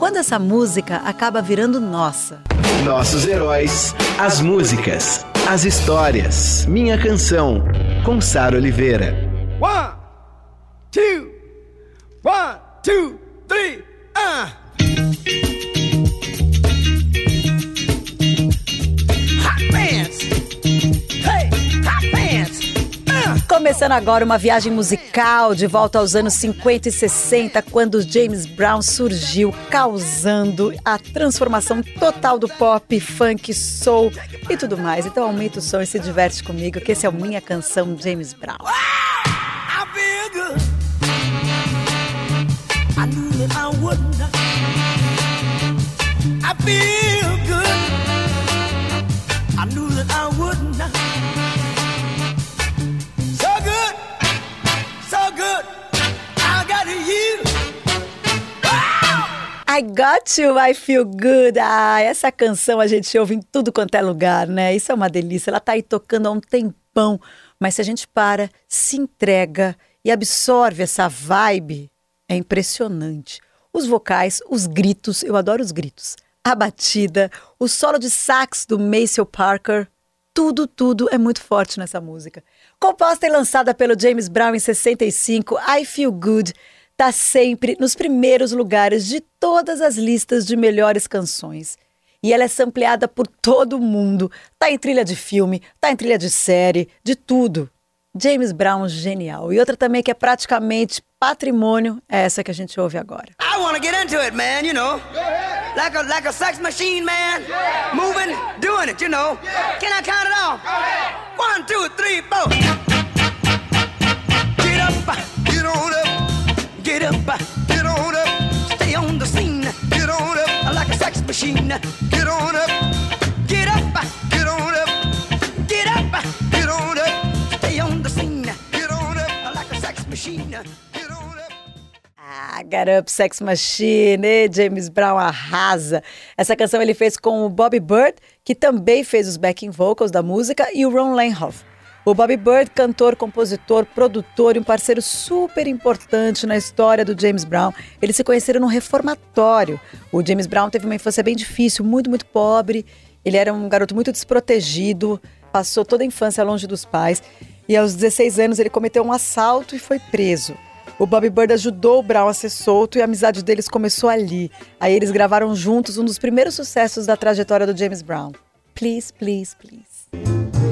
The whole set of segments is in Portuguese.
Quando essa música acaba virando nossa? Nossos heróis, as músicas, as histórias. Minha canção, com Sara Oliveira. Começando agora uma viagem musical de volta aos anos 50 e 60, quando James Brown surgiu, causando a transformação total do pop, funk, soul e tudo mais. Então aumenta o som e se diverte comigo, que esse é o Minha Canção James Brown. I feel good. I knew that I wouldn't. I I Got You, I Feel Good. Ah, essa canção a gente ouve em tudo quanto é lugar, né? Isso é uma delícia. Ela tá aí tocando há um tempão. Mas se a gente para, se entrega e absorve essa vibe, é impressionante. Os vocais, os gritos, eu adoro os gritos. A batida, o solo de sax do Maceo Parker, tudo, tudo é muito forte nessa música. Composta e lançada pelo James Brown em 65, I Feel Good está sempre nos primeiros lugares de todas as listas de melhores canções. E ela é sampleada por todo mundo. Tá em trilha de filme, tá em trilha de série, de tudo. James Brown genial. E outra também que é praticamente patrimônio é essa que a gente ouve agora. I want to get into it, man, you know. Like a like a sex machine, man. Moving, doing it, you know. Can I count it off? One, two, three, four. Up. Get on up. Stay on the scene. Get on up. Like a sex machine. Get on up. Get up, get on up. Get up, get on up. Stay on the scene. Get on up. Like a sex machine. Ah, Sex Machine, e James Brown arrasa. Essa canção ele fez com o Bobby Bird, que também fez os backing vocals da música, e o Ron Lenhoff. O Bobby Bird, cantor, compositor, produtor e um parceiro super importante na história do James Brown. Eles se conheceram no reformatório. O James Brown teve uma infância bem difícil, muito, muito pobre. Ele era um garoto muito desprotegido, passou toda a infância longe dos pais. E aos 16 anos ele cometeu um assalto e foi preso. O Bobby Bird ajudou o Brown a ser solto e a amizade deles começou ali. Aí eles gravaram juntos um dos primeiros sucessos da trajetória do James Brown. Please, please. please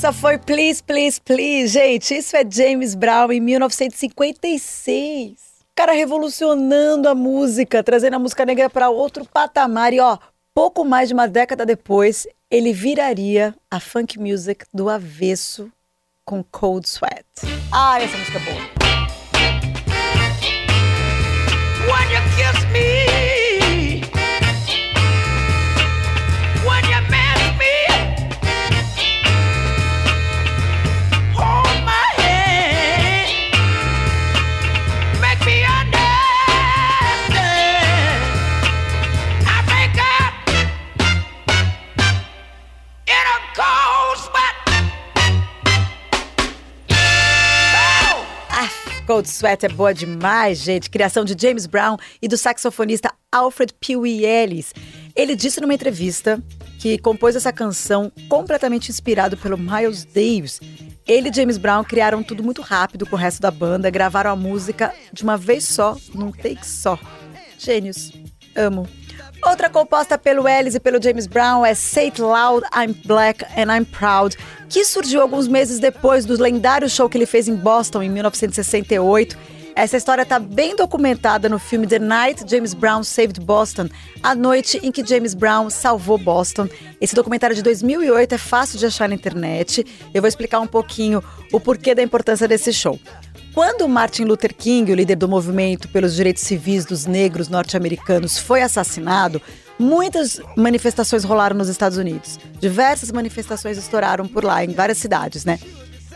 Essa foi Please, Please, Please. Gente, isso é James Brown em 1956. O cara revolucionando a música, trazendo a música negra para outro patamar. E ó, pouco mais de uma década depois, ele viraria a funk music do avesso com Cold Sweat. Ah, essa música é boa. When you kiss me, Sweat é boa demais, gente. Criação de James Brown e do saxofonista Alfred Pee Ellis. Ele disse numa entrevista que compôs essa canção completamente inspirado pelo Miles Davis. Ele e James Brown criaram tudo muito rápido com o resto da banda, gravaram a música de uma vez só, num take só. Gênios. Amo. Outra composta pelo Ellis e pelo James Brown é Say It Loud, I'm Black and I'm Proud, que surgiu alguns meses depois do lendário show que ele fez em Boston em 1968. Essa história está bem documentada no filme The Night James Brown Saved Boston, a noite em que James Brown salvou Boston. Esse documentário de 2008 é fácil de achar na internet. Eu vou explicar um pouquinho o porquê da importância desse show. Quando Martin Luther King, o líder do movimento pelos direitos civis dos negros norte-americanos, foi assassinado, muitas manifestações rolaram nos Estados Unidos. Diversas manifestações estouraram por lá, em várias cidades, né?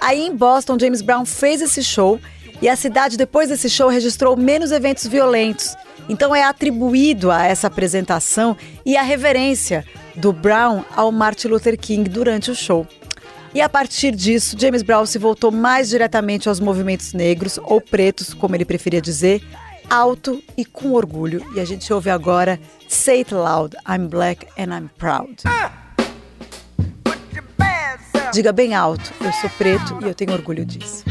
Aí em Boston, James Brown fez esse show e a cidade, depois desse show, registrou menos eventos violentos. Então é atribuído a essa apresentação e a reverência do Brown ao Martin Luther King durante o show. E a partir disso, James Brown se voltou mais diretamente aos movimentos negros, ou pretos, como ele preferia dizer, alto e com orgulho. E a gente ouve agora Say It Loud, I'm Black and I'm Proud. Diga bem alto, eu sou preto e eu tenho orgulho disso.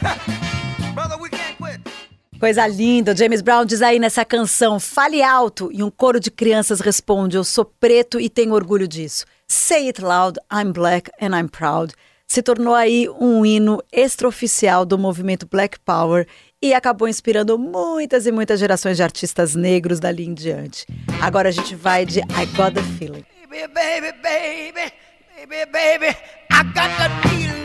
Coisa linda, James Brown diz aí nessa canção, fale alto, e um coro de crianças responde, eu sou preto e tenho orgulho disso. Say it loud, I'm black and I'm proud. Se tornou aí um hino extraoficial do movimento Black Power e acabou inspirando muitas e muitas gerações de artistas negros dali em diante. Agora a gente vai de I Got the Feeling. Baby, baby, baby, baby, baby, I got the feeling,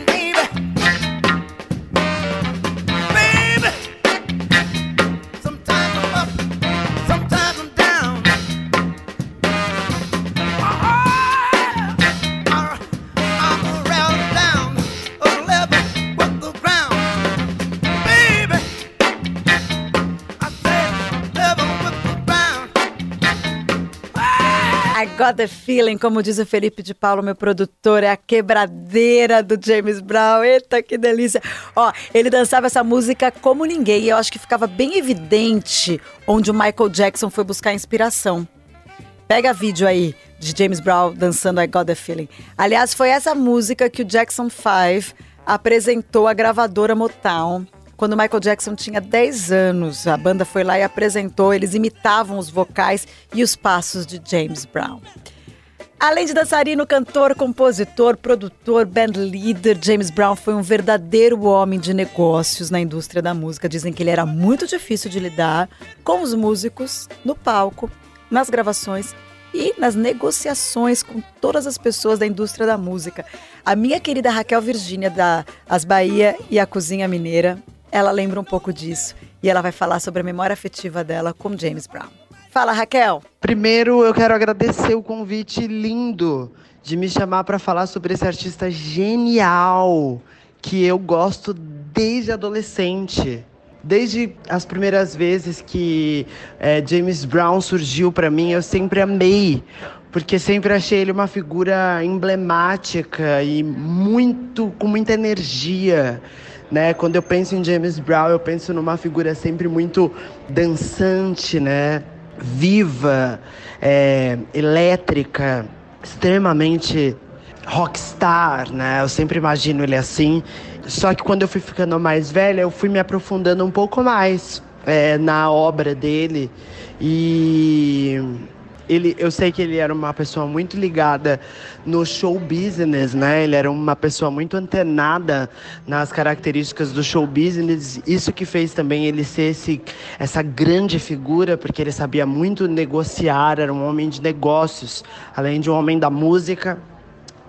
got the feeling, como diz o Felipe de Paulo, meu produtor, é a quebradeira do James Brown. Eita, que delícia. Ó, ele dançava essa música como ninguém. E eu acho que ficava bem evidente onde o Michael Jackson foi buscar inspiração. Pega vídeo aí de James Brown dançando I Got the Feeling. Aliás, foi essa música que o Jackson 5 apresentou à gravadora Motown quando Michael Jackson tinha 10 anos. A banda foi lá e apresentou, eles imitavam os vocais e os passos de James Brown. Além de dançarino, cantor, compositor, produtor, band leader, James Brown foi um verdadeiro homem de negócios na indústria da música. Dizem que ele era muito difícil de lidar com os músicos no palco, nas gravações e nas negociações com todas as pessoas da indústria da música. A minha querida Raquel Virgínia da As Bahia e a Cozinha Mineira ela lembra um pouco disso e ela vai falar sobre a memória afetiva dela com James Brown. Fala, Raquel. Primeiro, eu quero agradecer o convite lindo de me chamar para falar sobre esse artista genial que eu gosto desde adolescente. Desde as primeiras vezes que é, James Brown surgiu para mim, eu sempre amei, porque sempre achei ele uma figura emblemática e muito com muita energia. Né? Quando eu penso em James Brown, eu penso numa figura sempre muito dançante, né? viva, é, elétrica, extremamente rockstar, né? Eu sempre imagino ele assim. Só que quando eu fui ficando mais velha, eu fui me aprofundando um pouco mais é, na obra dele e ele, eu sei que ele era uma pessoa muito ligada no show business, né? Ele era uma pessoa muito antenada nas características do show business. Isso que fez também ele ser esse, essa grande figura, porque ele sabia muito negociar, era um homem de negócios, além de um homem da música.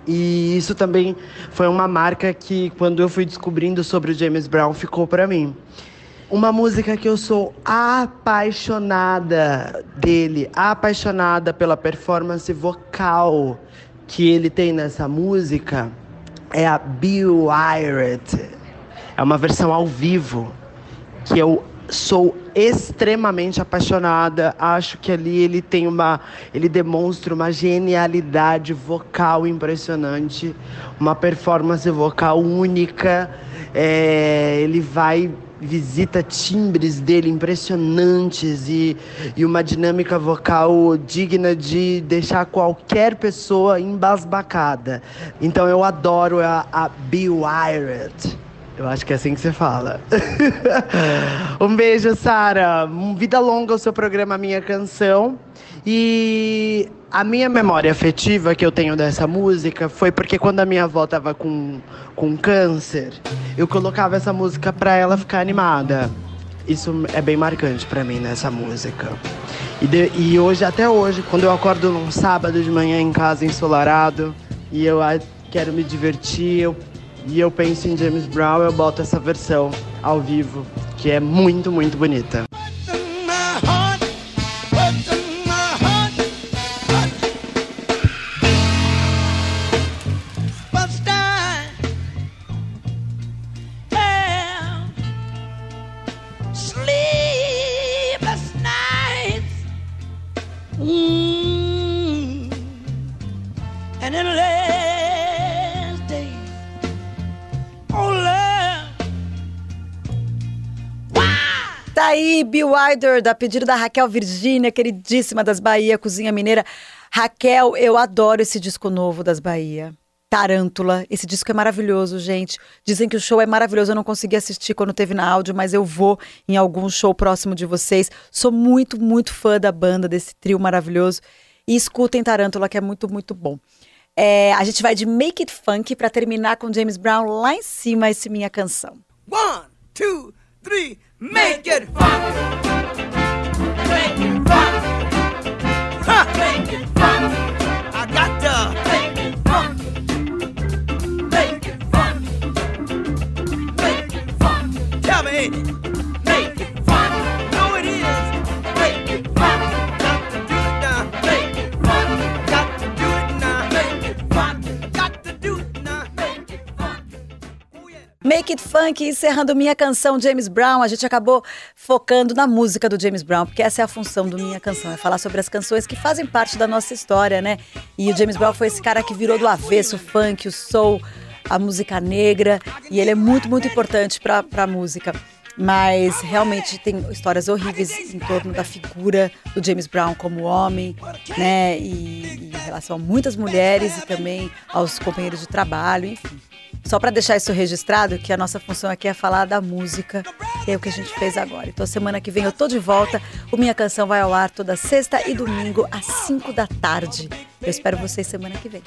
E isso também foi uma marca que, quando eu fui descobrindo sobre o James Brown, ficou para mim. Uma música que eu sou apaixonada dele, apaixonada pela performance vocal que ele tem nessa música, é a Be Wired. É uma versão ao vivo que eu sou extremamente apaixonada. Acho que ali ele tem uma, ele demonstra uma genialidade vocal impressionante, uma performance vocal única. É, ele vai visita timbres dele impressionantes e, e uma dinâmica vocal digna de deixar qualquer pessoa embasbacada. Então eu adoro a, a Wired. Eu acho que é assim que você fala. um beijo, Sara. Vida longa o seu programa Minha Canção. E a minha memória afetiva que eu tenho dessa música foi porque quando a minha avó tava com, com câncer, eu colocava essa música pra ela ficar animada. Isso é bem marcante pra mim nessa música. E, de, e hoje, até hoje, quando eu acordo num sábado de manhã em casa ensolarado e eu quero me divertir, eu e eu penso em James Brown, eu boto essa versão ao vivo, que é muito, muito bonita. Aí, Bill Wider, da pedido da Raquel Virgínia, queridíssima das Bahia, Cozinha Mineira. Raquel, eu adoro esse disco novo das Bahia. Tarântula. Esse disco é maravilhoso, gente. Dizem que o show é maravilhoso. Eu não consegui assistir quando teve na áudio, mas eu vou em algum show próximo de vocês. Sou muito, muito fã da banda, desse trio maravilhoso. E escutem Tarântula, que é muito, muito bom. É, a gente vai de Make It Funk para terminar com James Brown lá em cima, esse minha canção. One, two, three. Make it fun. Make it fun. Huh. Make it fun. I got make it fun. Make it. Tell me, Funk, encerrando minha canção James Brown. A gente acabou focando na música do James Brown, porque essa é a função do minha canção, é falar sobre as canções que fazem parte da nossa história, né? E o James Brown foi esse cara que virou do avesso o funk, o soul, a música negra, e ele é muito, muito importante para a música. Mas realmente tem histórias horríveis em torno da figura do James Brown como homem, né? E, e em relação a muitas mulheres e também aos companheiros de trabalho, enfim. Só para deixar isso registrado, que a nossa função aqui é falar da música, que é o que a gente fez agora. Então, semana que vem eu tô de volta. O Minha Canção vai ao ar toda sexta e domingo, às 5 da tarde. Eu espero vocês semana que vem.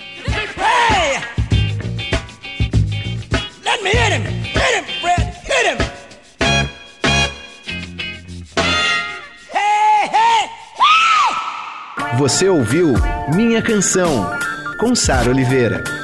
Você ouviu Minha Canção, com Sara Oliveira.